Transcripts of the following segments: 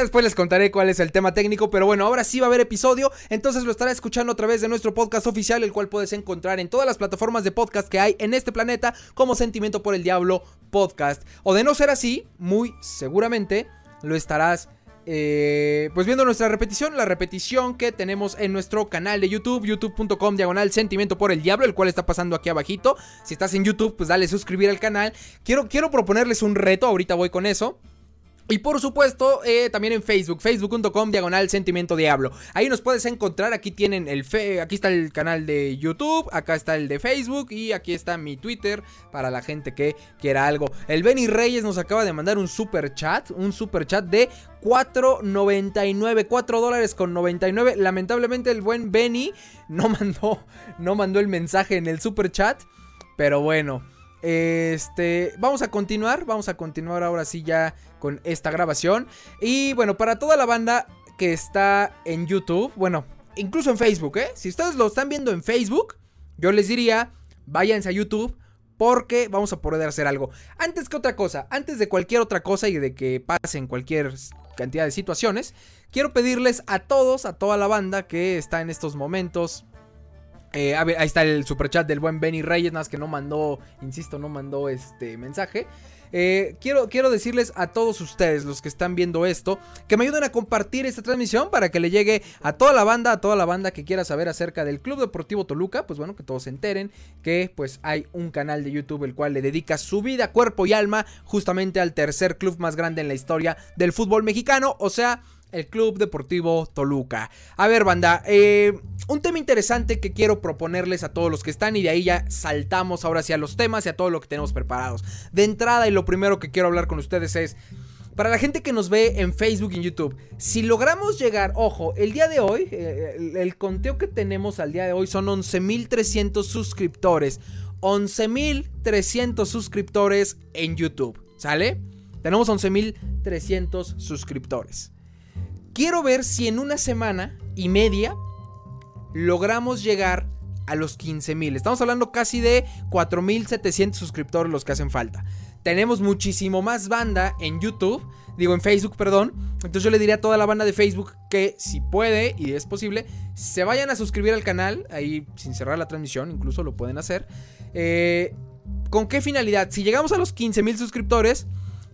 después les contaré cuál es el tema técnico, pero bueno, ahora sí va a haber episodio, entonces lo estará escuchando a través de nuestro podcast oficial, el cual puedes encontrar en todas las plataformas de podcast que hay en este planeta como Sentimiento por el Diablo Podcast. O de no ser así, muy seguramente lo estarás eh, pues viendo nuestra repetición, la repetición que tenemos en nuestro canal de YouTube, youtube.com diagonal sentimiento por el diablo, el cual está pasando aquí abajito. Si estás en YouTube, pues dale suscribir al canal. Quiero, quiero proponerles un reto, ahorita voy con eso. Y por supuesto, eh, también en Facebook, facebook.com diagonal sentimiento diablo. Ahí nos puedes encontrar, aquí tienen el fe, aquí está el canal de YouTube, acá está el de Facebook y aquí está mi Twitter para la gente que quiera algo. El Benny Reyes nos acaba de mandar un super chat, un super chat de 4.99, 4 dólares con 99. Lamentablemente el buen Benny no mandó, no mandó el mensaje en el super chat, pero bueno. Este, vamos a continuar, vamos a continuar ahora sí ya con esta grabación. Y bueno, para toda la banda que está en YouTube, bueno, incluso en Facebook, ¿eh? Si ustedes lo están viendo en Facebook, yo les diría, váyanse a YouTube porque vamos a poder hacer algo. Antes que otra cosa, antes de cualquier otra cosa y de que pasen cualquier cantidad de situaciones, quiero pedirles a todos, a toda la banda que está en estos momentos eh, ahí está el superchat del buen Benny Reyes, nada más que no mandó, insisto, no mandó este mensaje. Eh, quiero, quiero decirles a todos ustedes, los que están viendo esto, que me ayuden a compartir esta transmisión para que le llegue a toda la banda, a toda la banda que quiera saber acerca del Club Deportivo Toluca. Pues bueno, que todos se enteren que pues hay un canal de YouTube el cual le dedica su vida, cuerpo y alma justamente al tercer club más grande en la historia del fútbol mexicano. O sea, el Club Deportivo Toluca. A ver, banda, eh, un tema interesante que quiero proponerles a todos los que están y de ahí ya saltamos ahora hacia los temas y a todo lo que tenemos preparados. De entrada y lo primero que quiero hablar con ustedes es... Para la gente que nos ve en Facebook y en YouTube, si logramos llegar, ojo, el día de hoy, eh, el, el, conteo que tenemos al día de hoy son 11.300 suscriptores. 11.300 suscriptores en YouTube, ¿sale? Tenemos 11.300 suscriptores. Quiero ver si en una semana y media logramos llegar a los 15.000. Estamos hablando casi de 4.700 suscriptores los que hacen falta. Tenemos muchísimo más banda en YouTube, digo en Facebook, perdón. Entonces yo le diría a toda la banda de Facebook que si puede y es posible, se vayan a suscribir al canal, ahí sin cerrar la transmisión, incluso lo pueden hacer. Eh, ¿Con qué finalidad? Si llegamos a los 15.000 suscriptores,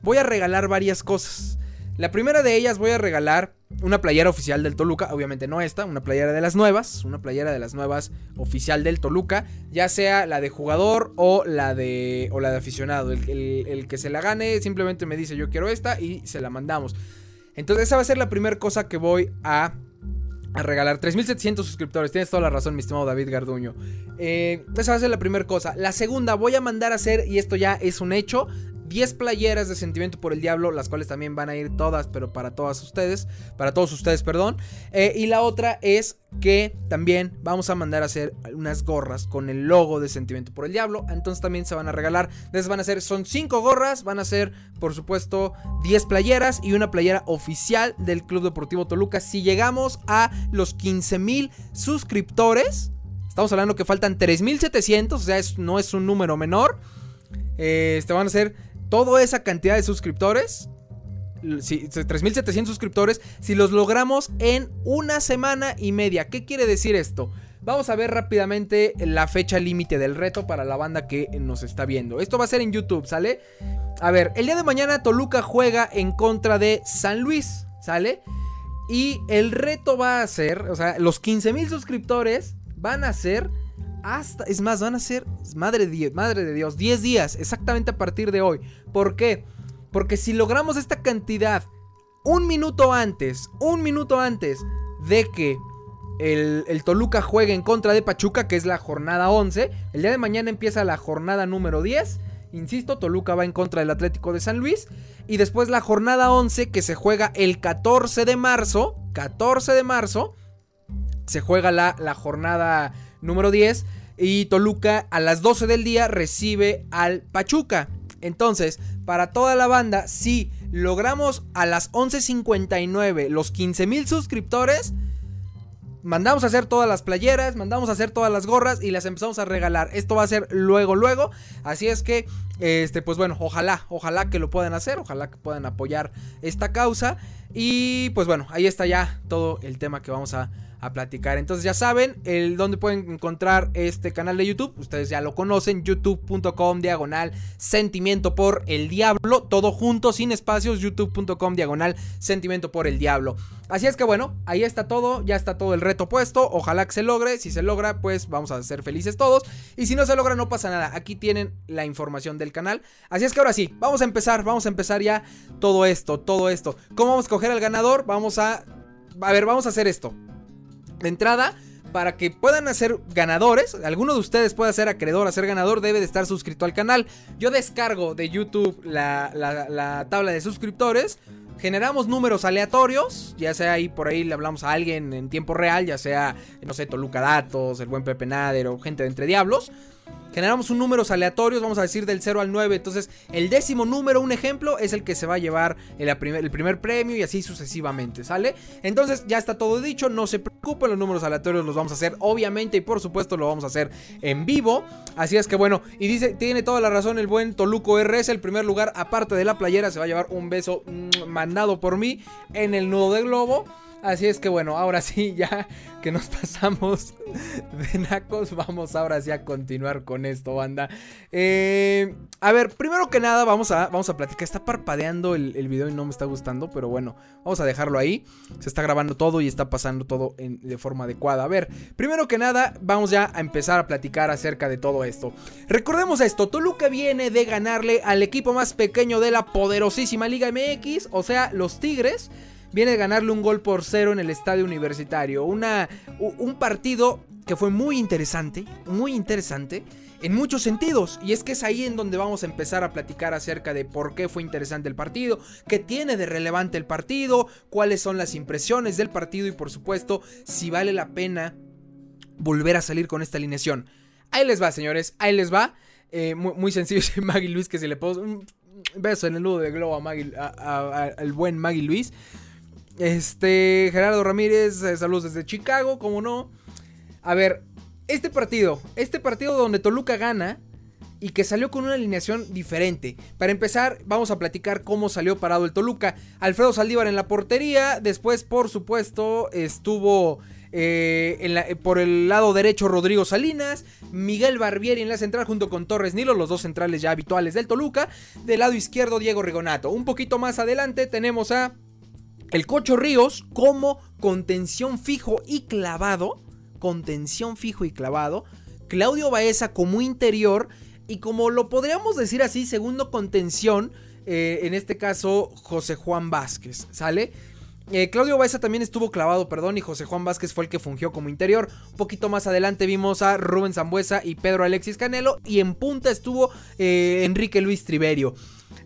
voy a regalar varias cosas. La primera de ellas voy a regalar una playera oficial del Toluca, obviamente no esta, una playera de las nuevas, una playera de las nuevas oficial del Toluca, ya sea la de jugador o la de, o la de aficionado. El, el, que se la gane simplemente me dice yo quiero esta y se la mandamos. Entonces esa va a ser la primera cosa que voy a, a regalar. 3.700 suscriptores, tienes toda la razón mi estimado David Garduño. Eh, esa va a ser la primera cosa. La segunda, voy a mandar a hacer, y esto ya es un hecho, 10 playeras de Sentimiento por el Diablo, las cuales también van a ir todas, pero para todas ustedes, para todos ustedes, perdón. Eh, y la otra es que también vamos a mandar a hacer unas gorras con el logo de Sentimiento por el Diablo, entonces también se van a regalar. Entonces van a ser, son 5 gorras, van a ser, por supuesto, 10 playeras y una playera oficial del Club Deportivo Toluca. Si llegamos a los 15 mil suscriptores, estamos hablando que faltan 3.700, o sea, no es un número menor. Eh, este van a ser toda esa cantidad de suscriptores, si, 3.700 suscriptores, si los logramos en una semana y media. ¿Qué quiere decir esto? Vamos a ver rápidamente la fecha límite del reto para la banda que nos está viendo. Esto va a ser en YouTube, ¿sale? A ver, el día de mañana Toluca juega en contra de San Luis, ¿sale? Y el reto va a ser, o sea, los 15.000 suscriptores van a ser hasta, es más, van a ser, madre de, madre de Dios, 10 días, exactamente a partir de hoy. ¿Por qué? Porque si logramos esta cantidad un minuto antes, un minuto antes de que el, el, Toluca juegue en contra de Pachuca, que es la jornada 11, el día de mañana empieza la jornada número 10. Insisto, Toluca va en contra del Atlético de San Luis. Y después la jornada 11 que se juega el 14 de marzo. 14 de marzo. Se juega la, la jornada número 10. Y Toluca a las 12 del día recibe al Pachuca. Entonces, para toda la banda, si logramos a las 11.59 los 15.000 suscriptores, mandamos a hacer todas las playeras, mandamos a hacer todas las gorras y las empezamos a regalar. Esto va a ser luego, luego. Así es que Este, pues bueno, ojalá, ojalá que lo puedan hacer, ojalá que puedan apoyar esta causa. Y pues bueno, ahí está ya todo el tema que vamos a a platicar. Entonces ya saben, el donde pueden encontrar este canal de YouTube, ustedes ya lo conocen, youtube.com diagonal sentimiento por el diablo, todo junto, sin espacios, youtube.com diagonal sentimiento por el diablo. Así es que bueno, ahí está todo, ya está todo el reto puesto, ojalá que se logre, si se logra pues vamos a ser felices todos y si no se logra no pasa nada, aquí tienen la información del canal. Así es que ahora sí, vamos a empezar, vamos a empezar ya todo esto, todo esto. ¿Cómo vamos a escoger al ganador? Vamos a... A ver, vamos a hacer esto. De entrada, para que puedan ser ganadores, alguno de ustedes pueda ser acreedor a ser ganador, debe de estar suscrito al canal. Yo descargo de YouTube la, tabla de suscriptores. Generamos números aleatorios, ya sea ahí por ahí le hablamos a alguien en tiempo real, ya sea, no sé, Toluca Datos, el buen Pepe Nader o gente de Entre Diablos. Generamos un números aleatorios, vamos a decir del 0 al 9. Entonces, el décimo número, un ejemplo, es el que se va a llevar el primer, premio y así sucesivamente, ¿sale? Entonces, ya está todo dicho, no se preocupen, los números aleatorios los vamos a hacer, obviamente, y por supuesto lo vamos a hacer en vivo. Así es que bueno, y dice, tiene toda la razón el buen Toluco RS, el primer lugar, aparte de la playera, se va a llevar un beso mm, mandado por mí en el nudo de globo. Así es que bueno, ahora sí, ya que nos pasamos de nacos, vamos ahora sí a continuar con esto, banda. Eh, a ver, primero que nada, vamos a, vamos a platicar. Está parpadeando el, el, video y no me está gustando, pero bueno, vamos a dejarlo ahí. Se está grabando todo y está pasando todo de forma adecuada. A ver, primero que nada, vamos ya a empezar a platicar acerca de todo esto. Recordemos esto: Toluca viene de ganarle al equipo más pequeño de la poderosísima Liga MX, o sea, los Tigres viene de ganarle un gol por cero en el estadio universitario. Una, un partido que fue muy interesante, muy interesante en muchos sentidos. Y es que es ahí en donde vamos a empezar a platicar acerca de por qué fue interesante el partido, qué tiene de relevante el partido, cuáles son las impresiones del partido y por supuesto si vale la pena volver a salir con esta alineación. Ahí les va, señores, ahí les va. Eh, muy, sencillo, Maggie Luis, que se le puso un beso en el nudo de globo a al buen Maggie Luis. Este, Gerardo Ramírez, eh, saludos desde Chicago, como no. A ver, este partido, este partido donde Toluca gana y que salió con una alineación diferente. Para empezar, vamos a platicar cómo salió parado el Toluca. Alfredo Saldívar en la portería, después, por supuesto, estuvo eh, por el lado derecho Rodrigo Salinas, Miguel Barbieri en la central junto con Torres Nilo, los dos centrales ya habituales del Toluca. Del lado izquierdo Diego Rigonato. Un poquito más adelante tenemos a el Cocho Ríos como contención fijo y clavado. Contención fijo y clavado. Claudio Baeza como interior. Y como lo podríamos decir así, segundo contención. Eh, en este caso, José Juan Vázquez. ¿Sale? Eh, Claudio Baeza también estuvo clavado, perdón, y José Juan Vázquez fue el que fungió como interior. Un poquito más adelante vimos a Rubén Zambuesa y Pedro Alexis Canelo. Y en punta estuvo eh, Enrique Luis Triverio.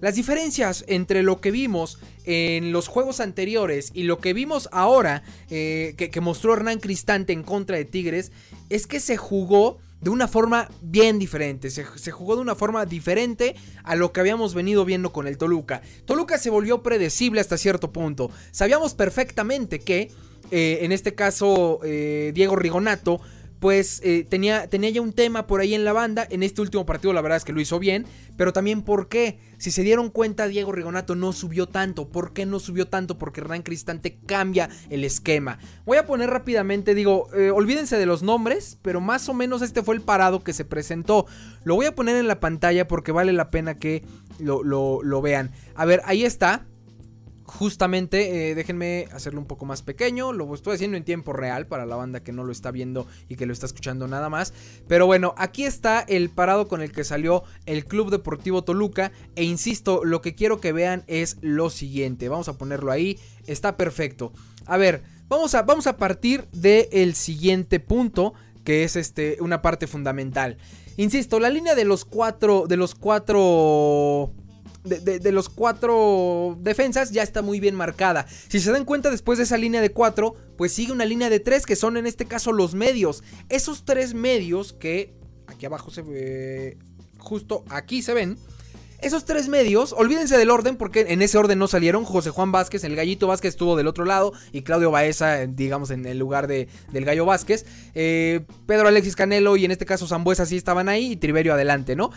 Las diferencias entre lo que vimos en los juegos anteriores y lo que vimos ahora eh, que, mostró Hernán Cristante en contra de Tigres es que se jugó de una forma bien diferente. Se, jugó de una forma diferente a lo que habíamos venido viendo con el Toluca. Toluca se volvió predecible hasta cierto punto. Sabíamos perfectamente que, eh, en este caso, eh, Diego Rigonato pues eh, tenía, tenía ya un tema por ahí en la banda. En este último partido la verdad es que lo hizo bien. Pero también por qué. Si se dieron cuenta, Diego Rigonato no subió tanto. ¿Por qué no subió tanto? Porque Hernán Cristante cambia el esquema. Voy a poner rápidamente, digo, eh, olvídense de los nombres, pero más o menos este fue el parado que se presentó. Lo voy a poner en la pantalla porque vale la pena que lo, lo vean. A ver, ahí está justamente, eh, déjenme hacerlo un poco más pequeño. Lo estoy haciendo en tiempo real para la banda que no lo está viendo y que lo está escuchando nada más. Pero bueno, aquí está el parado con el que salió el Club Deportivo Toluca. E insisto, lo que quiero que vean es lo siguiente. Vamos a ponerlo ahí. Está perfecto. A ver, vamos a, vamos a partir del siguiente punto. Que es este, una parte fundamental. Insisto, la línea de los cuatro. De los cuatro de, los cuatro defensas ya está muy bien marcada. Si se dan cuenta después de esa línea de cuatro, pues sigue una línea de tres que son en este caso los medios. Esos tres medios que aquí abajo se ve, justo aquí se ven. Esos tres medios, olvídense del orden porque en ese orden no salieron. José Juan Vázquez, el gallito Vázquez estuvo del otro lado y Claudio Baeza, digamos, en el lugar de, del gallo Vázquez. Eh, Pedro Alexis Canelo y en este caso Zambuesa sí estaban ahí y Triverio adelante, ¿no?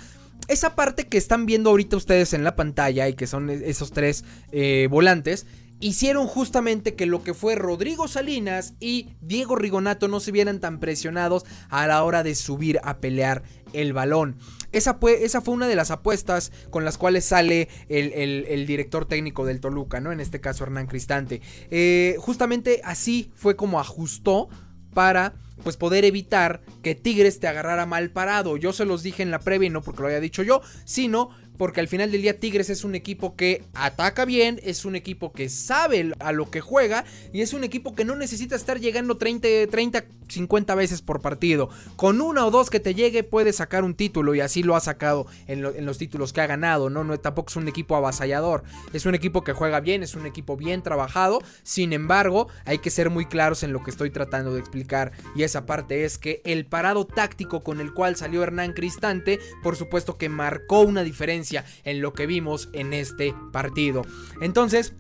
Esa parte que están viendo ahorita ustedes en la pantalla y que son esos tres eh, volantes, hicieron justamente que lo que fue Rodrigo Salinas y Diego Rigonato no se vieran tan presionados a la hora de subir a pelear el balón. Esa fue, esa fue una de las apuestas con las cuales sale el, director técnico del Toluca, ¿no? En este caso Hernán Cristante. Eh, justamente así fue como ajustó para pues poder evitar que Tigres te agarrara mal parado. Yo se los dije en la previa y no porque lo haya dicho yo, sino porque al final del día Tigres es un equipo que ataca bien, es un equipo que sabe a lo que juega y es un equipo que no necesita estar llegando 30, 30 50 veces por partido. Con una o dos que te llegue puede sacar un título y así lo ha sacado en, los títulos que ha ganado, ¿no? ¿no? Tampoco es un equipo avasallador, es un equipo que juega bien, es un equipo bien trabajado, sin embargo hay que ser muy claros en lo que estoy tratando de explicar y esa parte es que el parado táctico con el cual salió Hernán Cristante, por supuesto que marcó una diferencia en lo que vimos en este partido. Entonces,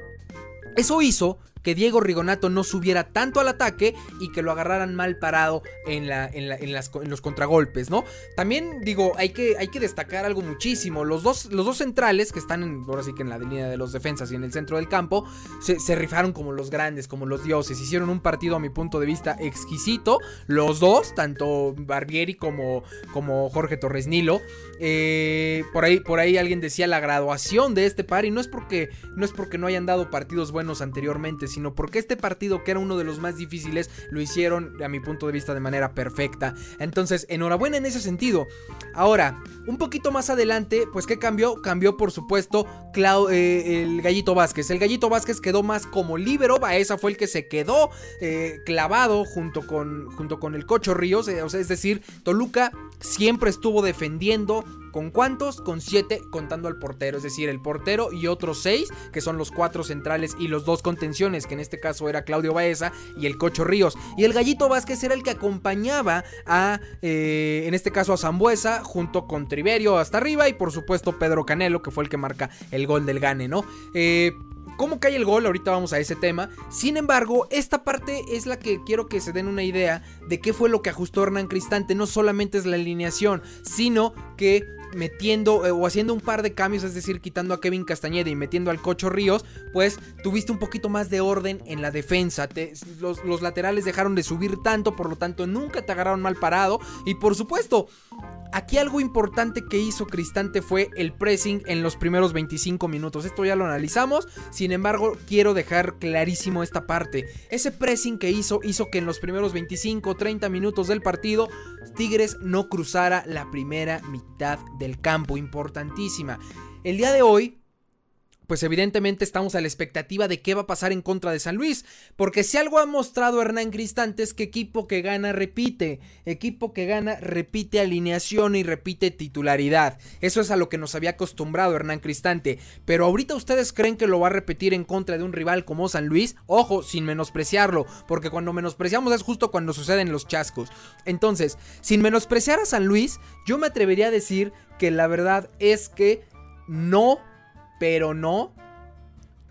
eso hizo que Diego Rigonato no subiera tanto al ataque y que lo agarraran mal parado en, la, en, los contragolpes, ¿no? También digo, hay que, hay que destacar algo muchísimo. Los dos, los dos centrales que están en, ahora sí que en la línea de los defensas y en el centro del campo, se, rifaron como los grandes, como los dioses. Hicieron un partido a mi punto de vista exquisito. Los dos, tanto Barbieri como, como Jorge Torres Nilo. Eh, por, ahí, por ahí alguien decía la graduación de este par y no es porque no, es porque no hayan dado partidos buenos anteriormente, sino porque este partido, que era uno de los más difíciles, lo hicieron, a mi punto de vista, de manera perfecta. Entonces, enhorabuena en ese sentido. Ahora, un poquito más adelante, pues ¿qué cambió? Cambió, por supuesto, eh, el Gallito Vázquez. El Gallito Vázquez quedó más como líbero, esa fue el que se quedó eh, clavado junto con, junto con el Cocho Ríos. Eh, o sea, es decir, Toluca siempre estuvo defendiendo ¿Con cuántos? Con siete contando al portero, es decir, el portero y otros seis, que son los cuatro centrales y los dos contenciones, que en este caso era Claudio Baeza y el Cocho Ríos. Y el Gallito Vázquez era el que acompañaba a, eh, en este caso a Zambuesa, junto con Triverio hasta arriba y por supuesto Pedro Canelo, que fue el que marca el gol del Gane, ¿no? Eh, cómo cae el gol, ahorita vamos a ese tema. Sin embargo, esta parte es la que quiero que se den una idea de qué fue lo que ajustó Hernán Cristante. No solamente es la alineación, sino que metiendo eh, o haciendo un par de cambios, es decir, quitando a Kevin Castañeda y metiendo al Cocho Ríos, pues tuviste un poquito más de orden en la defensa. los, los laterales dejaron de subir tanto, por lo tanto nunca te agarraron mal parado. Y por supuesto, Aquí algo importante que hizo Cristante fue el pressing en los primeros 25 minutos. Esto ya lo analizamos, sin embargo quiero dejar clarísimo esta parte. Ese pressing que hizo hizo que en los primeros 25 30 minutos del partido Tigres no cruzara la primera mitad del campo. Importantísima. El día de hoy pues evidentemente estamos a la expectativa de qué va a pasar en contra de San Luis. Porque si algo ha mostrado Hernán Cristante es que equipo que gana repite. Equipo que gana repite alineación y repite titularidad. Eso es a lo que nos había acostumbrado Hernán Cristante. Pero ahorita ustedes creen que lo va a repetir en contra de un rival como San Luis. Ojo, sin menospreciarlo. Porque cuando menospreciamos es justo cuando suceden los chascos. Entonces, sin menospreciar a San Luis, yo me atrevería a decir que la verdad es que no pero no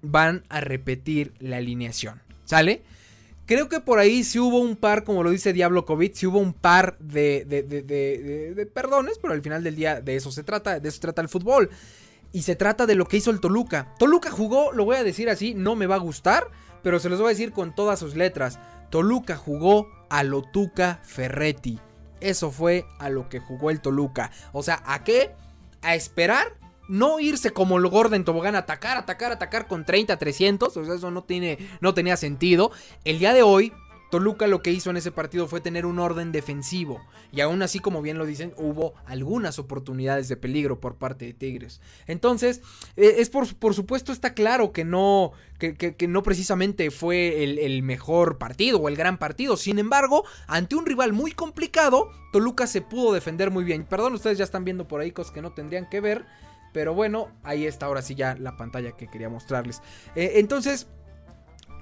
van a repetir la alineación. ¿Sale? Creo que por ahí sí hubo un par, como lo dice Diablo COVID, sí hubo un par de, de, perdones, pero al final del día de eso se trata, de eso se trata el fútbol. Y se trata de lo que hizo el Toluca. Toluca jugó, lo voy a decir así, no me va a gustar, pero se los voy a decir con todas sus letras. Toluca jugó a lo Tuca Ferretti. Eso fue a lo que jugó el Toluca. O sea, ¿a qué? A esperar no irse como el Gordon Tobogán, atacar, atacar, atacar con 30, 300. O sea, eso no, tiene, no tenía sentido. El día de hoy, Toluca lo que hizo en ese partido fue tener un orden defensivo. Y aún así, como bien lo dicen, hubo algunas oportunidades de peligro por parte de Tigres. Entonces, e, es por, por supuesto, está claro que no, que, no precisamente fue el, el, mejor partido o el gran partido. Sin embargo, ante un rival muy complicado, Toluca se pudo defender muy bien. Perdón, ustedes ya están viendo por ahí cosas que no tendrían que ver. Pero bueno, ahí está ahora sí ya la pantalla que quería mostrarles. Eh, entonces,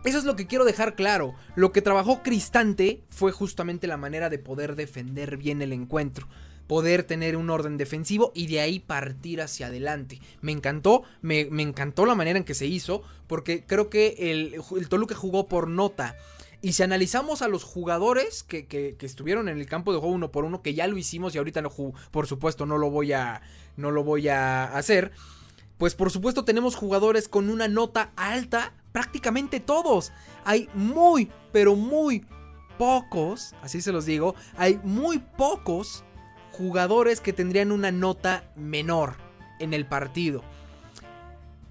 eso es lo que quiero dejar claro. Lo que trabajó Cristante fue justamente la manera de poder defender bien el encuentro. Poder tener un orden defensivo y de ahí partir hacia adelante. Me encantó, me, encantó la manera en que se hizo. Porque creo que el, el Toluca jugó por nota. Y si analizamos a los jugadores que, que, estuvieron en el campo de juego uno por uno, que ya lo hicimos y ahorita no, por supuesto no lo voy a, no lo voy a hacer, pues por supuesto tenemos jugadores con una nota alta, prácticamente todos. Hay muy, pero muy pocos, así se los digo, hay muy pocos jugadores que tendrían una nota menor en el partido.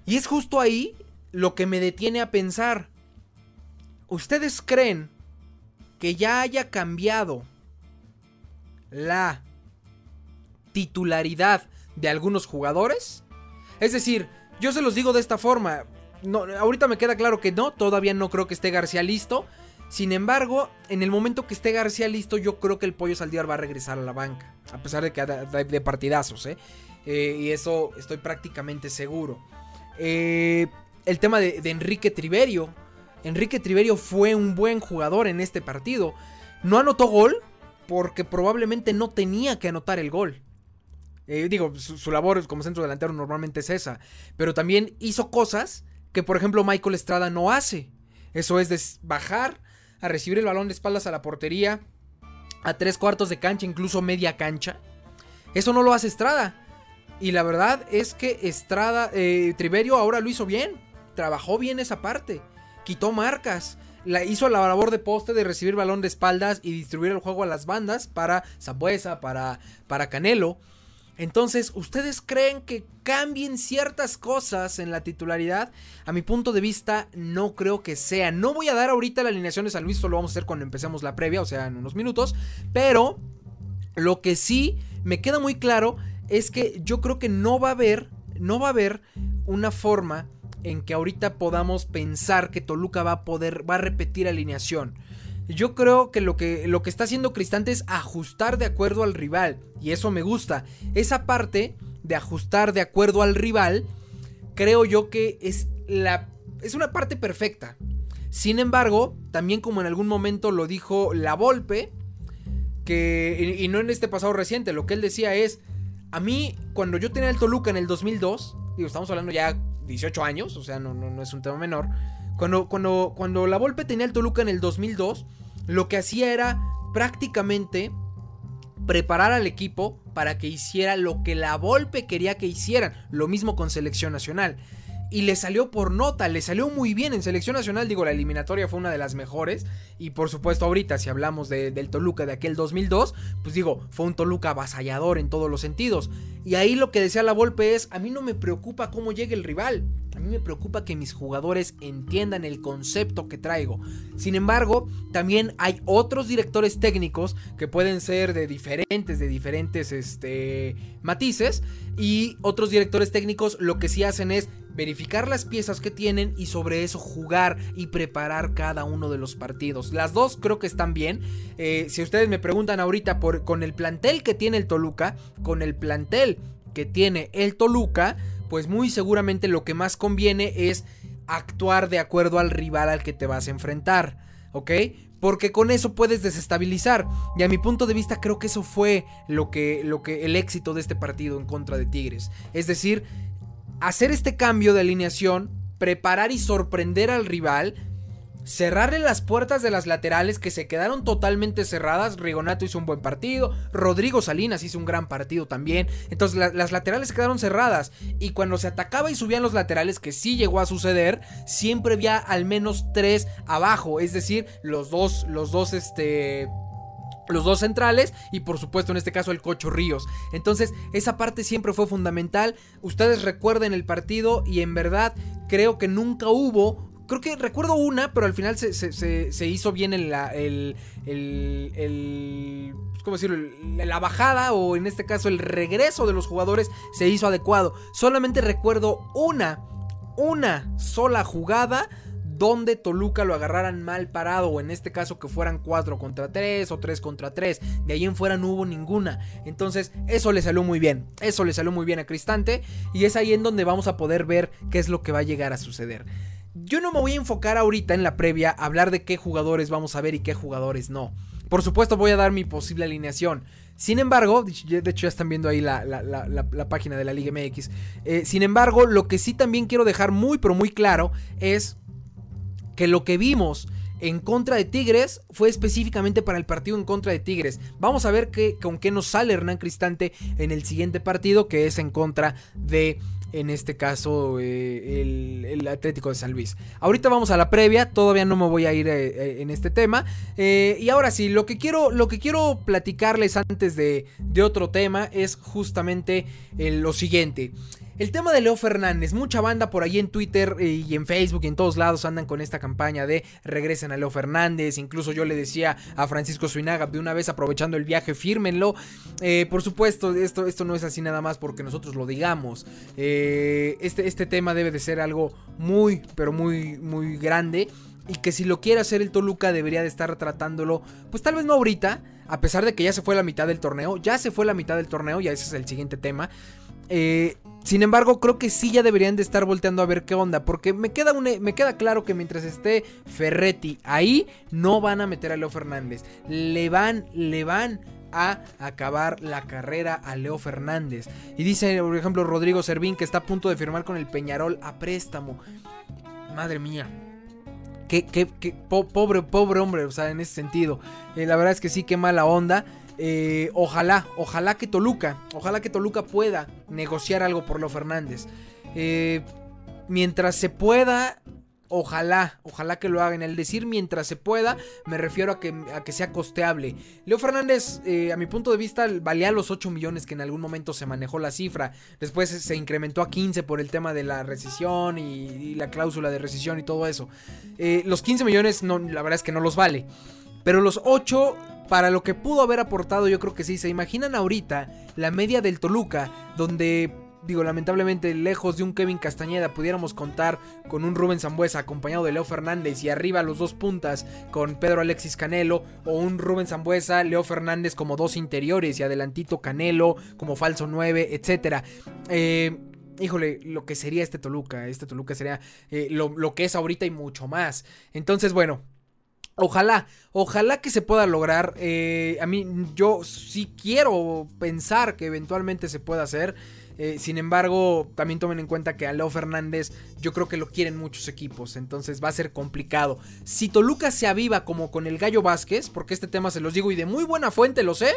Y es justo ahí lo que me detiene a pensar. ¿Ustedes creen que ya haya cambiado la titularidad de algunos jugadores? Es decir, yo se los digo de esta forma. No, ahorita me queda claro que no, todavía no creo que esté García listo. Sin embargo, en el momento que esté García listo, yo creo que el Pollo Saldívar va a regresar a la banca. A pesar de que de partidazos, ¿eh? ¿eh? y eso estoy prácticamente seguro. Eh, el tema de, Enrique Triverio. Enrique Triverio fue un buen jugador en este partido. No anotó gol porque probablemente no tenía que anotar el gol. Eh, digo, su, labor como centro delantero normalmente es esa. Pero también hizo cosas que, por ejemplo, Michael Estrada no hace. Eso es bajar a recibir el balón de espaldas a la portería, a tres cuartos de cancha, incluso media cancha. Eso no lo hace Estrada. Y la verdad es que Estrada, eh, Triverio ahora lo hizo bien. Trabajó bien esa parte. Quitó marcas. La, hizo la labor de poste de recibir balón de espaldas y distribuir el juego a las bandas para Zambuesa, para, para Canelo. Entonces, ¿ustedes creen que cambien ciertas cosas en la titularidad? A mi punto de vista, no creo que sea. No voy a dar ahorita la alineación de San Luis, solo vamos a hacer cuando empecemos la previa, o sea, en unos minutos. Pero lo que sí me queda muy claro es que yo creo que no va a haber, no va a haber una forma en que ahorita podamos pensar que Toluca va a poder, va a repetir alineación. Yo creo que lo que, lo que está haciendo Cristante es ajustar de acuerdo al rival. Y eso me gusta. Esa parte de ajustar de acuerdo al rival, creo yo que es, la, es una parte perfecta. Sin embargo, también como en algún momento lo dijo La Volpe, que, y no en este pasado reciente, lo que él decía es, a mí, cuando yo tenía el Toluca en el 2002, digo, estamos hablando ya 18 años, o sea, no, no, es un tema menor. Cuando, cuando, cuando la Volpe tenía el Toluca en el 2002, lo que hacía era prácticamente preparar al equipo para que hiciera lo que la Volpe quería que hicieran. Lo mismo con selección nacional y le salió por nota, le salió muy bien en selección nacional, digo, la eliminatoria fue una de las mejores. Y por supuesto ahorita si hablamos del Toluca de aquel 2002, pues digo, fue un Toluca avasallador en todos los sentidos. Y ahí lo que decía la Volpe es, a mí no me preocupa cómo llegue el rival, a mí me preocupa que mis jugadores entiendan el concepto que traigo. Sin embargo, también hay otros directores técnicos que pueden ser de diferentes, de diferentes este, matices y otros directores técnicos lo que sí hacen es verificar las piezas que tienen y sobre eso jugar y preparar cada uno de los partidos. Las dos creo que están bien. Eh, si ustedes me preguntan ahorita por, con el plantel que tiene el Toluca, con el plantel que tiene el Toluca, pues muy seguramente lo que más conviene es actuar de acuerdo al rival al que te vas a enfrentar. ¿Ok? Porque con eso puedes desestabilizar. Y a mi punto de vista creo que eso fue lo que, lo que el éxito de este partido en contra de Tigres. Es decir, hacer este cambio de alineación, preparar y sorprender al rival, cerrarle las puertas de las laterales que se quedaron totalmente cerradas. Rigonato hizo un buen partido, Rodrigo Salinas hizo un gran partido también. Entonces las laterales quedaron cerradas y cuando se atacaba y subían los laterales, que sí llegó a suceder, siempre había al menos tres abajo, es decir, los dos, los dos, este los dos centrales y por supuesto en este caso el Cocho Ríos. Entonces esa parte siempre fue fundamental. Ustedes recuerden el partido y en verdad creo que nunca hubo... Creo que recuerdo una, pero al final se, hizo bien el, el, el. La bajada o en este caso el regreso de los jugadores se hizo adecuado. Solamente recuerdo una, una sola jugada donde Toluca lo agarraran mal parado, o en este caso que fueran 4 contra 3 o 3 contra 3. De ahí en fuera no hubo ninguna. Entonces, eso le salió muy bien. Eso le salió muy bien a Cristante. Y es ahí en donde vamos a poder ver qué es lo que va a llegar a suceder. Yo no me voy a enfocar ahorita en la previa a hablar de qué jugadores vamos a ver y qué jugadores no. Por supuesto voy a dar mi posible alineación. Sin embargo, de hecho ya están viendo ahí la, página de la Liga MX. Eh, sin embargo, lo que sí también quiero dejar muy pero muy claro es que lo que vimos en contra de Tigres fue específicamente para el partido en contra de Tigres. Vamos a ver qué, con qué nos sale Hernán Cristante en el siguiente partido, que es en contra de en este caso eh, el, Atlético de San Luis. Ahorita vamos a la previa, todavía no me voy a ir eh, eh, en este tema. y ahora sí, lo que quiero, lo que quiero platicarles antes de, de otro tema es justamente lo siguiente. El tema de Leo Fernández, mucha banda por ahí en Twitter y en Facebook y en todos lados andan con esta campaña de regresen a Leo Fernández. Incluso yo le decía a Francisco Suinaga de una vez aprovechando el viaje, fírmenlo. Eh, por supuesto, esto, esto no es así nada más porque nosotros lo digamos. Eh, este, este tema debe de ser algo muy, pero muy, muy grande. Y que si lo quiere hacer el Toluca debería de estar tratándolo, pues tal vez no ahorita, a pesar de que ya se fue la mitad del torneo, ya se fue la mitad del torneo, ya ese es el siguiente tema. Eh, sin embargo, creo que sí ya deberían de estar volteando a ver qué onda. Porque me queda, me queda claro que mientras esté Ferretti ahí, no van a meter a Leo Fernández. Le van, le van a acabar la carrera a Leo Fernández. Y dice, por ejemplo, Rodrigo Servín que está a punto de firmar con el Peñarol a préstamo. Madre mía. Qué, pobre, pobre hombre, o sea, en ese sentido. Eh, la verdad es que sí, qué mala onda. Eh, ojalá, ojalá que Toluca, ojalá que Toluca pueda negociar algo por Leo Fernández. Eh, mientras se pueda, ojalá, ojalá que lo hagan. El decir mientras se pueda, me refiero a que, a que sea costeable. Leo Fernández, eh, a mi punto de vista, valía los 8 millones que en algún momento se manejó la cifra. Después se incrementó a 15 por el tema de la rescisión y, la cláusula de rescisión y todo eso. los 15 millones, no, la verdad es que no los vale. Pero los 8 para lo que pudo haber aportado, yo creo que sí. ¿Se imaginan ahorita la media del Toluca, donde, digo, lamentablemente, lejos de un Kevin Castañeda, pudiéramos contar con un Rubén Zambuesa acompañado de Leo Fernández y arriba los dos puntas con Pedro Alexis Canelo, o un Rubén Zambuesa, Leo Fernández como dos interiores y adelantito Canelo como falso 9, etcétera. Eh, híjole, lo que sería este Toluca. Este Toluca sería eh, lo, lo, que es ahorita y mucho más. Entonces, bueno, Ojalá, ojalá que se pueda lograr. Eh, a mí, yo sí quiero pensar que eventualmente se pueda hacer. Eh, sin embargo, también tomen en cuenta que a Leo Fernández yo creo que lo quieren muchos equipos, entonces va a ser complicado. Si Toluca se aviva como con el Gallo Vázquez, porque este tema se los digo y de muy buena fuente lo sé,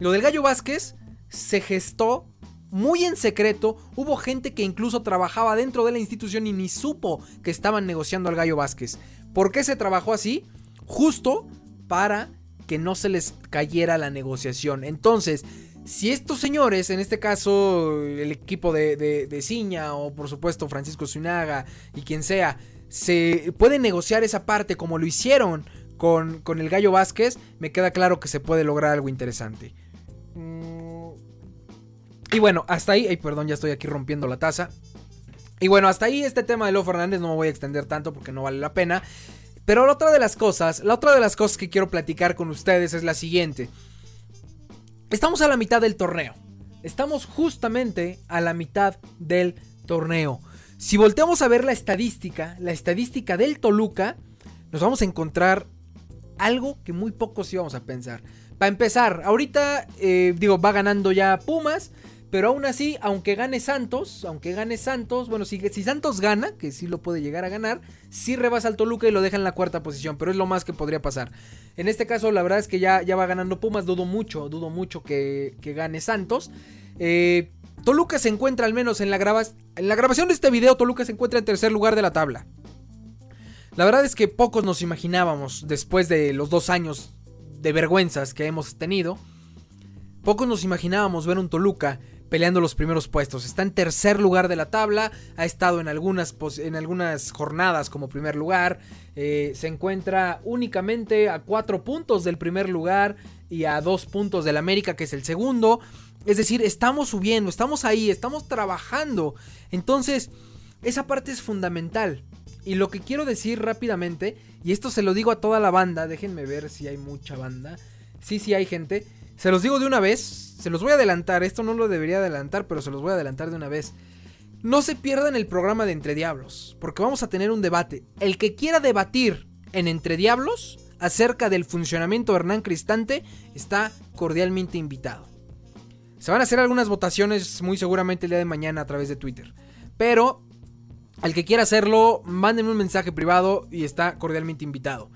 lo del Gallo Vázquez se gestó muy en secreto, hubo gente que incluso trabajaba dentro de la institución y ni supo que estaban negociando al Gallo Vázquez. ¿Por qué se trabajó así? Justo para que no se les cayera la negociación. Entonces, si estos señores, en este caso el equipo de, Ciña o por supuesto Francisco Zunaga y quien sea, se pueden negociar esa parte como lo hicieron con, con el Gallo Vázquez, me queda claro que se puede lograr algo interesante. Y bueno, hasta ahí, ay, perdón, ya estoy aquí rompiendo la taza. Y bueno, hasta ahí este tema de Leo Fernández no me voy a extender tanto porque no vale la pena. Pero la otra de las cosas, la otra de las cosas que quiero platicar con ustedes es la siguiente. Estamos a la mitad del torneo. Estamos justamente a la mitad del torneo. Si volteamos a ver la estadística, la estadística del Toluca, nos vamos a encontrar algo que muy pocos íbamos a pensar. Para empezar, ahorita, eh, digo, va ganando ya Pumas. Pero aún así, aunque gane Santos, aunque gane Santos, bueno, si, Santos gana, que sí lo puede llegar a ganar, sí rebasa al Toluca y lo deja en la cuarta posición, pero es lo más que podría pasar. En este caso, la verdad es que ya, ya va ganando Pumas, dudo mucho, dudo mucho que, gane Santos. Eh, Toluca se encuentra al menos en la, en la grabación de este video, Toluca se encuentra en tercer lugar de la tabla. La verdad es que pocos nos imaginábamos, después de los dos años de vergüenzas que hemos tenido, pocos nos imaginábamos ver un Toluca peleando los primeros puestos. Está en tercer lugar de la tabla, ha estado en algunas, en algunas jornadas como primer lugar, eh, se encuentra únicamente a cuatro puntos del primer lugar y a dos puntos del América que es el segundo. Es decir, estamos subiendo, estamos ahí, estamos trabajando. Entonces, esa parte es fundamental. Y lo que quiero decir rápidamente, y esto se lo digo a toda la banda, déjenme ver si hay mucha banda. Sí, sí hay gente. Se los digo de una vez, se los voy a adelantar, esto no lo debería adelantar, pero se los voy a adelantar de una vez. No se pierdan el programa de Entre Diablos, porque vamos a tener un debate. El que quiera debatir en Entre Diablos acerca del funcionamiento de Hernán Cristante está cordialmente invitado. Se van a hacer algunas votaciones muy seguramente el día de mañana a través de Twitter. Pero Al que quiera hacerlo, mándenme un mensaje privado y está cordialmente invitado.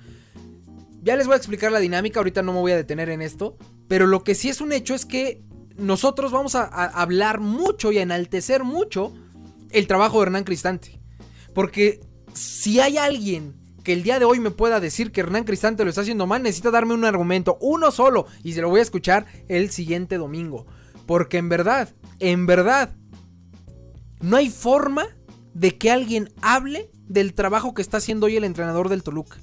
Ya les voy a explicar la dinámica, ahorita no me voy a detener en esto, pero lo que sí es un hecho es que nosotros vamos a, hablar mucho y a enaltecer mucho el trabajo de Hernán Cristante. Porque si hay alguien que el día de hoy me pueda decir que Hernán Cristante lo está haciendo mal, necesita darme un argumento, uno solo, y se lo voy a escuchar el siguiente domingo. Porque en verdad, en verdad, no hay forma de que alguien hable del trabajo que está haciendo hoy el entrenador del Toluca.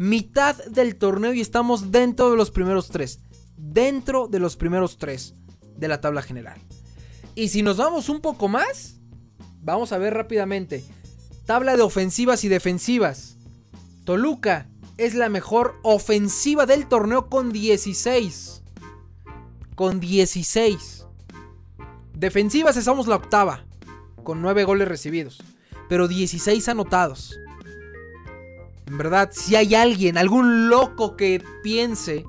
Mitad del torneo y estamos dentro de los primeros tres. Dentro de los primeros tres de la tabla general. Y si nos vamos un poco más, vamos a ver rápidamente. Tabla de ofensivas y defensivas. Toluca es la mejor ofensiva del torneo con 16. Con 16. Defensivas somos la octava, con 9 goles recibidos, pero 16 anotados. En verdad, si hay alguien, algún loco que piense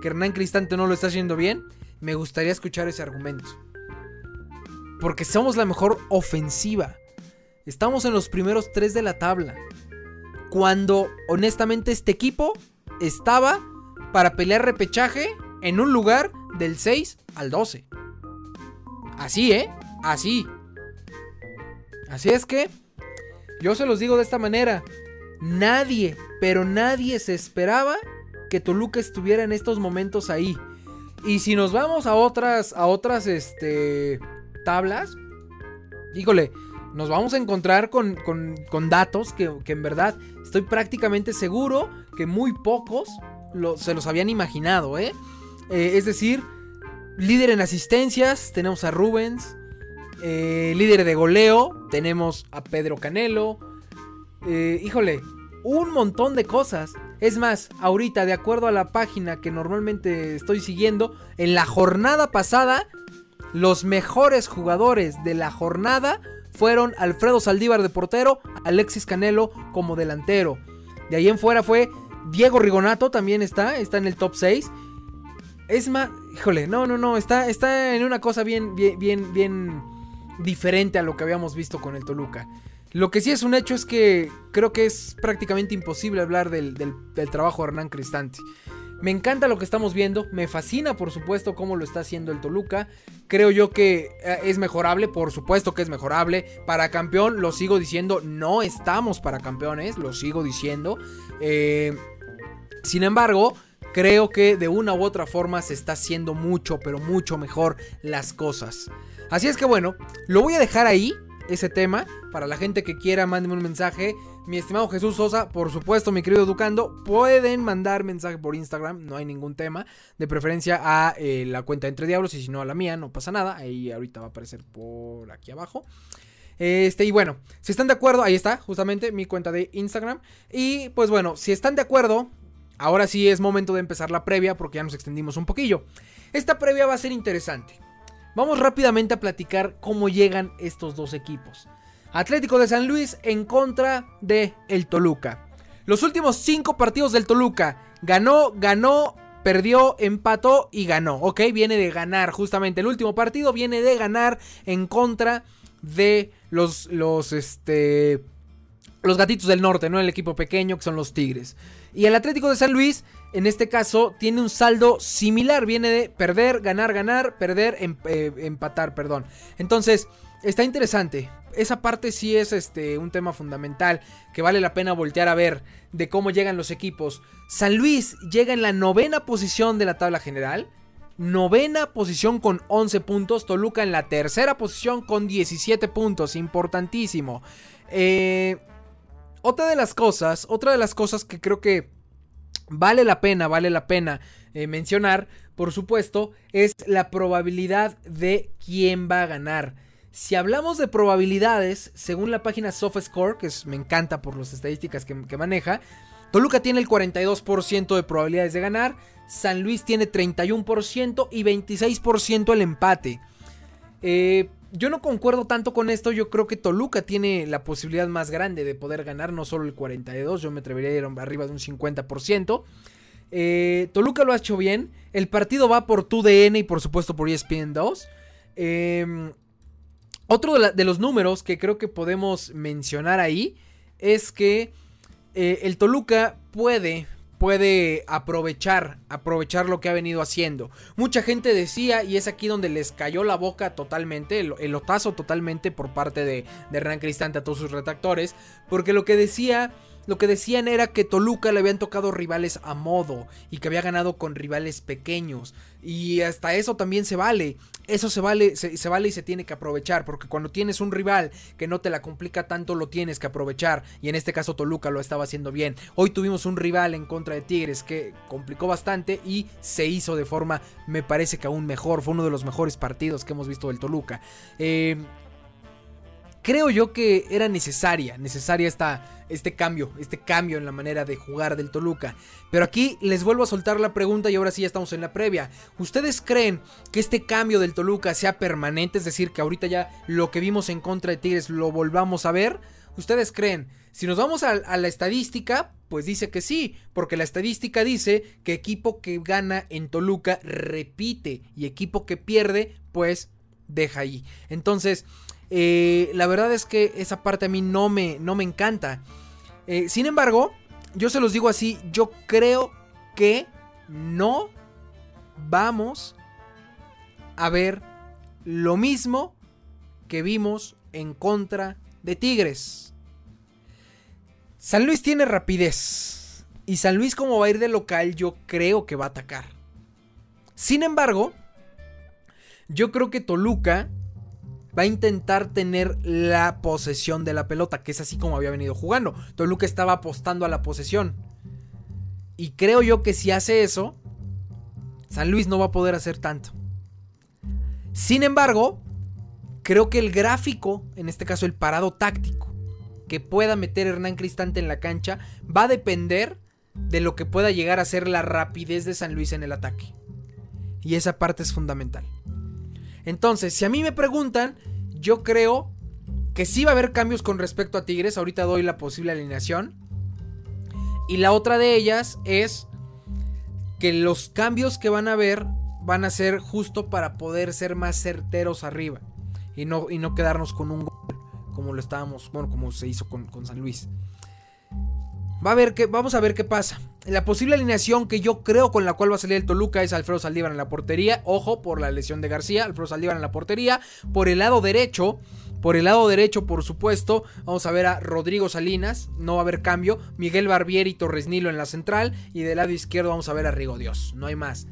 que Hernán Cristante no lo está haciendo bien, me gustaría escuchar ese argumento. Porque somos la mejor ofensiva. Estamos en los primeros tres de la tabla. Cuando honestamente este equipo estaba para pelear repechaje en un lugar del 6 al 12. Así, ¿eh? Así. Así es que yo se los digo de esta manera. Nadie, pero nadie se esperaba que Toluca estuviera en estos momentos ahí. Y si nos vamos a otras, a otras, este, tablas, híjole, nos vamos a encontrar con, con, datos que, en verdad estoy prácticamente seguro que muy pocos se los habían imaginado, ¿eh? ¿eh? Es decir, líder en asistencias, tenemos a Rubens. Eh, líder de goleo, tenemos a Pedro Canelo. Eh, híjole, un montón de cosas. Es más, ahorita, de acuerdo a la página que normalmente estoy siguiendo, en la jornada pasada, los mejores jugadores de la jornada fueron Alfredo Saldívar de portero, Alexis Canelo como delantero. De ahí en fuera fue Diego Rigonato, también está, está en el top 6. Es más, híjole, no, no, no, está, está en una cosa bien, bien, bien, bien diferente a lo que habíamos visto con el Toluca. Lo que sí es un hecho es que creo que es prácticamente imposible hablar del, trabajo de Hernán Cristante. Me encanta lo que estamos viendo, me fascina por supuesto cómo lo está haciendo el Toluca. Creo yo que eh, es mejorable, por supuesto que es mejorable. Para campeón, lo sigo diciendo, no estamos para campeones, lo sigo diciendo. Eh, sin embargo, creo que de una u otra forma se está haciendo mucho, pero mucho mejor las cosas. Así es que bueno, lo voy a dejar ahí ese tema. Para la gente que quiera, mándenme un mensaje. Mi estimado Jesús Sosa, por supuesto, mi querido Educando, pueden mandar mensaje por Instagram, no hay ningún tema. De preferencia a eh, la cuenta Entre Diablos y si no a la mía, no pasa nada. Ahí ahorita va a aparecer por aquí abajo. Este, y bueno, si están de acuerdo, ahí está, justamente mi cuenta de Instagram. Y pues bueno, si están de acuerdo, ahora sí es momento de empezar la previa porque ya nos extendimos un poquillo. Esta previa va a ser interesante. Vamos rápidamente a platicar cómo llegan estos dos equipos. Atlético de San Luis en contra de el Toluca. Los últimos cinco partidos del Toluca. Ganó, ganó, perdió, empató y ganó. Ok, viene de ganar. Justamente el último partido viene de ganar en contra de los, los, este, los gatitos del norte, ¿no? El equipo pequeño que son los Tigres. Y el Atlético de San Luis, en este caso, tiene un saldo similar. Viene de perder, ganar, ganar, perder, em, eh, empatar, perdón. Entonces, está interesante. Esa parte sí es este, un tema fundamental que vale la pena voltear a ver de cómo llegan los equipos. San Luis llega en la novena posición de la tabla general. Novena posición con 11 puntos. Toluca en la tercera posición con 17 puntos. Importantísimo. Eh, otra de las cosas, otra de las cosas que creo que vale la pena, vale la pena eh, mencionar, por supuesto, es la probabilidad de quién va a ganar. Si hablamos de probabilidades, según la página SoftScore, que me encanta por las estadísticas que, que maneja, Toluca tiene el 42% de probabilidades de ganar, San Luis tiene 31% y 26% el empate. Eh, yo no concuerdo tanto con esto. Yo creo que Toluca tiene la posibilidad más grande de poder ganar, no solo el 42, yo me atrevería a ir arriba de un 50%. Eh, Toluca lo ha hecho bien. El partido va por TUDN y por supuesto por ESPN 2. Em, Otro de, los números que creo que podemos mencionar ahí es que eh, el Toluca puede puede aprovechar, aprovechar lo que ha venido haciendo. Mucha gente decía, y es aquí donde les cayó la boca totalmente, el, otazo totalmente por parte de, de Hernán Cristante a todos sus redactores, porque lo que decía lo que decían era que Toluca le habían tocado rivales a modo y que había ganado con rivales pequeños. Y hasta eso también se vale. Eso se vale, se, vale y se tiene que aprovechar. Porque cuando tienes un rival que no te la complica tanto, lo tienes que aprovechar. Y en este caso Toluca lo estaba haciendo bien. Hoy tuvimos un rival en contra de Tigres que complicó bastante y se hizo de forma, me parece que aún mejor. Fue uno de los mejores partidos que hemos visto del Toluca. Eh, creo yo que era necesaria, necesaria esta, este cambio, este cambio en la manera de jugar del Toluca. Pero aquí les vuelvo a soltar la pregunta y ahora sí ya estamos en la previa. ¿Ustedes creen que este cambio del Toluca sea permanente? Es decir, que ahorita ya lo que vimos en contra de Tigres lo volvamos a ver. ¿Ustedes creen? Si nos vamos a, a, la estadística, pues dice que sí, porque la estadística dice que equipo que gana en Toluca repite y equipo que pierde, pues deja ahí. Entonces, eh, la verdad es que esa parte a mí no me, no me encanta. Eh, sin embargo, yo se los digo así, yo creo que no vamos a ver lo mismo que vimos en contra de Tigres. San Luis tiene rapidez. Y San Luis como va a ir de local, yo creo que va a atacar. Sin embargo, yo creo que Toluca va a intentar tener la posesión de la pelota, que es así como había venido jugando. Toluca estaba apostando a la posesión. Y creo yo que si hace eso, San Luis no va a poder hacer tanto. Sin embargo, creo que el gráfico, en este caso el parado táctico, que pueda meter Hernán Cristante en la cancha, va a depender de lo que pueda llegar a ser la rapidez de San Luis en el ataque. Y esa parte es fundamental. Entonces, si a mí me preguntan, yo creo que sí va a haber cambios con respecto a Tigres. Ahorita doy la posible alineación. Y la otra de ellas es que los cambios que van a haber van a ser justo para poder ser más certeros arriba. Y no, y no quedarnos con un gol como lo estábamos, bueno, como se hizo con, con San Luis. Va a ver qué, vamos a ver qué pasa. La posible alineación que yo creo con la cual va a salir el Toluca es Alfredo Saldívar en la portería. Ojo por la lesión de García. Alfredo Saldívar en la portería. Por el lado derecho. Por el lado derecho, por supuesto, vamos a ver a Rodrigo Salinas, no va a haber cambio. Miguel Barbieri y Torres Nilo en la central. Y del lado izquierdo vamos a ver a Rigo Dios, no hay más.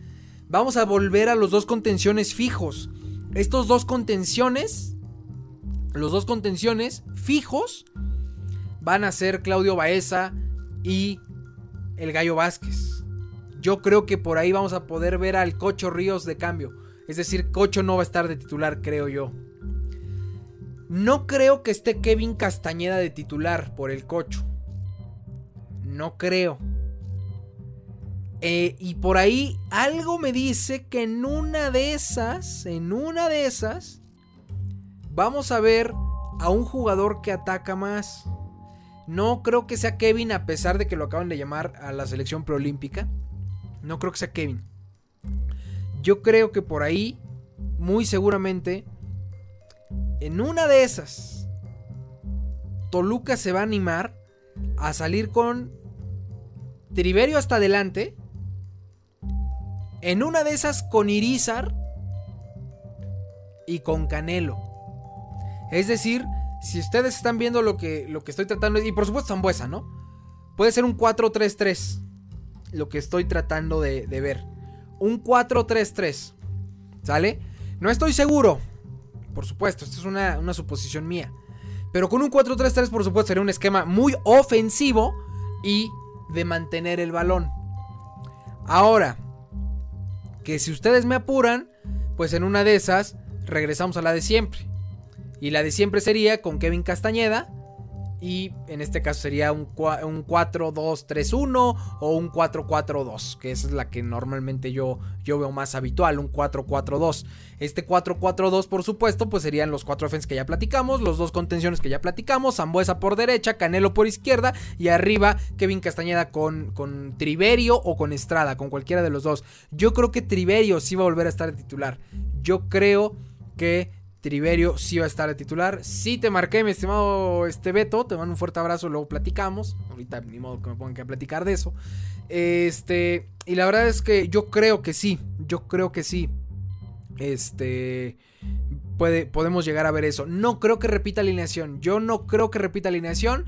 Vamos a volver a los dos contenciones fijos. Estos dos contenciones, los dos contenciones fijos, van a ser Claudio Baeza, y el Gallo Vázquez. Yo creo que por ahí vamos a poder ver al Cocho Ríos de cambio. Es decir, Cocho no va a estar de titular, creo yo. No creo que esté Kevin Castañeda de titular por el Cocho. No creo. Eh, y por ahí algo me dice que en una de esas, en una de esas, vamos a ver a un jugador que ataca más. No creo que sea Kevin, a pesar de que lo acaban de llamar a la selección preolímpica. No creo que sea Kevin. Yo creo que por ahí, muy seguramente, en una de esas, Toluca se va a animar a salir con Triverio hasta adelante. En una de esas con Irizar y con Canelo. Es decir, si ustedes están viendo lo que, lo que estoy tratando, y por supuesto Zambuesa, ¿no? Puede ser un 4-3-3, lo que estoy tratando de, ver. Un 4-3-3, ¿sale? No estoy seguro, por supuesto, esto es una, una suposición mía. Pero con un 4-3-3, por supuesto, sería un esquema muy ofensivo y de mantener el balón. Ahora, que si ustedes me apuran, pues en una de esas regresamos a la de siempre. Y la de siempre sería con Kevin Castañeda. Y en este caso sería un, un 4-2-3-1 o un 4-4-2, que esa es la que normalmente yo, yo veo más habitual, un 4-4-2. Este 4-4-2, por supuesto, pues serían los cuatro offense que ya platicamos, los dos contenciones que ya platicamos, Zambuesa por derecha, Canelo por izquierda y arriba Kevin Castañeda con, con Triverio o con Estrada, con cualquiera de los dos. Yo creo que Triverio sí va a volver a estar de titular. Yo creo que Triverio sí va a estar de titular. Sí te marqué, mi estimado este Beto. Te mando un fuerte abrazo, luego platicamos. Ahorita ni modo que me pongan que platicar de eso. Este, y la verdad es que yo creo que sí. Yo creo que sí. Este, puede, podemos llegar a ver eso. No creo que repita alineación. Yo no creo que repita alineación.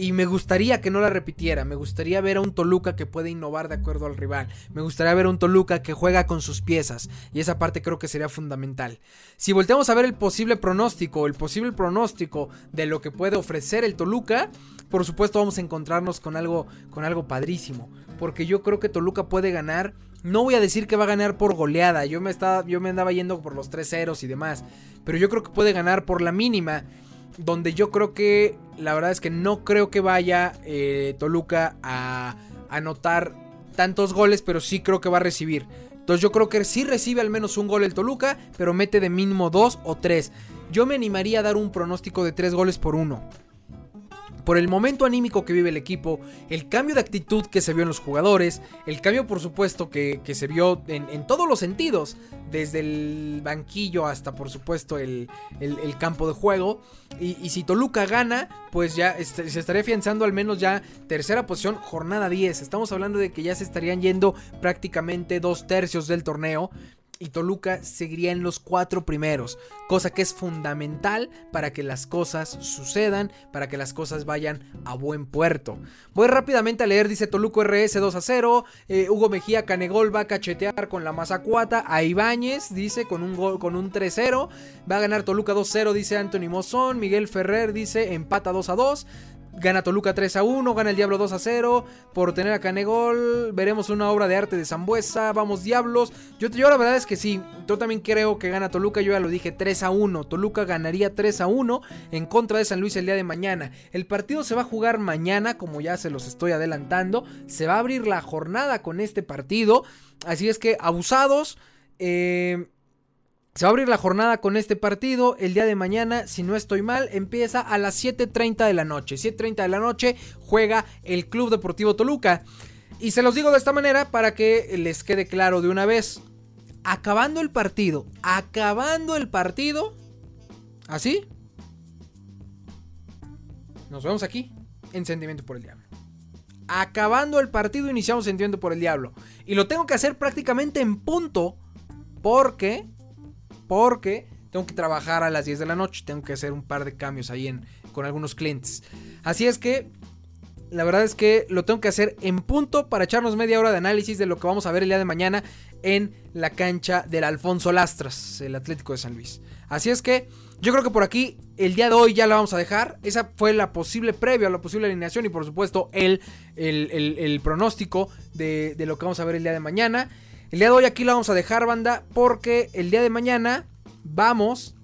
Y me gustaría que no la repitiera. Me gustaría ver a un Toluca que puede innovar de acuerdo al rival. Me gustaría ver a un Toluca que juega con sus piezas. Y esa parte creo que sería fundamental. Si volteamos a ver el posible pronóstico, el posible pronóstico de lo que puede ofrecer el Toluca, por supuesto vamos a encontrarnos con algo, con algo padrísimo. Porque yo creo que Toluca puede ganar. No voy a decir que va a ganar por goleada. Yo me, estaba, yo me andaba yendo por los 3 ceros y demás. Pero yo creo que puede ganar por la mínima donde yo creo que la verdad es que no creo que vaya eh, Toluca a anotar tantos goles, pero sí creo que va a recibir. Entonces yo creo que sí recibe al menos un gol el Toluca, pero mete de mínimo dos o tres. Yo me animaría a dar un pronóstico de tres goles por uno por el momento anímico que vive el equipo, el cambio de actitud que se vio en los jugadores, el cambio por supuesto que, se vio en, todos los sentidos, desde el banquillo hasta por supuesto el, campo de juego. Y, si Toluca gana, pues ya se estaría afianzando al menos ya tercera posición, jornada 10. Estamos hablando de que ya se estarían yendo prácticamente dos tercios del torneo y Toluca seguiría en los cuatro primeros, cosa que es fundamental para que las cosas sucedan, para que las cosas vayan a buen puerto. Voy rápidamente a leer, dice Toluca RS 2 a 0, eh, Hugo Mejía Canegol va a cachetear con la Mazacuata, a Ibáñez dice con un gol con un 3-0, va a ganar Toluca 2-0 dice Anthony Mozón, Miguel Ferrer dice empata 2 a 2, Gana Toluca 3 a 1, gana el Diablo 2 a 0 por tener a Canegol. Veremos una obra de arte de Zambuesa. Vamos, Diablos. Yo, yo la verdad es que sí, yo también creo que gana Toluca. Yo ya lo dije 3 a 1. Toluca ganaría 3 a 1 en contra de San Luis el día de mañana. El partido se va a jugar mañana, como ya se los estoy adelantando. Se va a abrir la jornada con este partido. Así es que abusados. Eh, se va a abrir la jornada con este partido. El día de mañana, si no estoy mal, empieza a las 7.30 de la noche. 7.30 de la noche juega el Club Deportivo Toluca. Y se los digo de esta manera para que les quede claro de una vez. Acabando el partido, acabando el partido, así, nos vemos aquí en Sentimiento por el Diablo. Acabando el partido, iniciamos Sentimiento por el Diablo. Y lo tengo que hacer prácticamente en punto porque porque tengo que trabajar a las 10 de la noche, tengo que hacer un par de cambios ahí con algunos clientes. Así es que la verdad es que lo tengo que hacer en punto para echarnos media hora de análisis de lo que vamos a ver el día de mañana en la cancha del Alfonso Lastras, el Atlético de San Luis. Así es que yo creo que por aquí el día de hoy ya la vamos a dejar. Esa fue la posible previa, la posible alineación y por supuesto el, pronóstico de lo que vamos a ver el día de mañana. El día de hoy aquí la vamos a dejar, banda, porque el día de mañana vamos,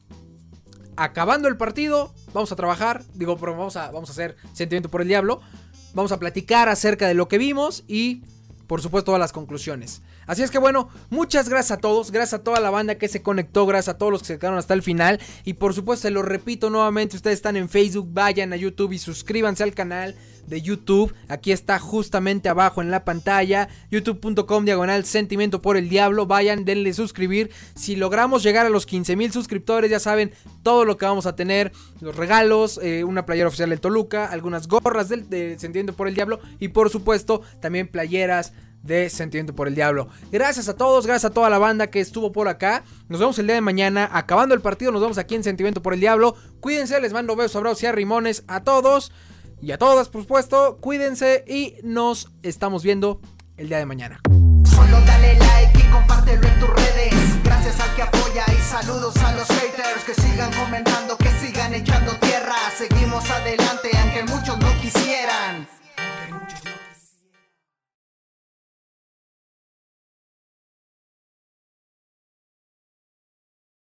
acabando el partido, vamos a trabajar, digo, pero vamos a, vamos a hacer sentimiento por el diablo, vamos a platicar acerca de lo que vimos y, por supuesto, todas las conclusiones. Así es que bueno, muchas gracias a todos, gracias a toda la banda que se conectó, gracias a todos los que se quedaron hasta el final. Y por supuesto, se lo repito nuevamente, ustedes están en Facebook, vayan a YouTube y suscríbanse al canal de YouTube. Aquí está justamente abajo en la pantalla. YouTube.com diagonal sentimiento por el diablo. Vayan, denle suscribir. Si logramos llegar a los 15 mil suscriptores, ya saben todo lo que vamos a tener. Los regalos, eh, una playera oficial de Toluca, algunas gorras del, de Sentimiento por el Diablo. Y por supuesto, también playeras de Sentimiento por el Diablo. Gracias a todos, gracias a toda la banda que estuvo por acá. Nos vemos el día de mañana. Acabando el partido, nos vemos aquí en Sentimiento por el Diablo. Cuídense, les mando besos, abrazos y arrimones a todos y a todas, por supuesto. Cuídense y nos estamos viendo el día de mañana. Solo dale like y compártelo en tus redes. Gracias al que apoya y saludos a los haters que sigan comentando, que sigan echando tierra. Seguimos adelante aunque muchos no quisieran.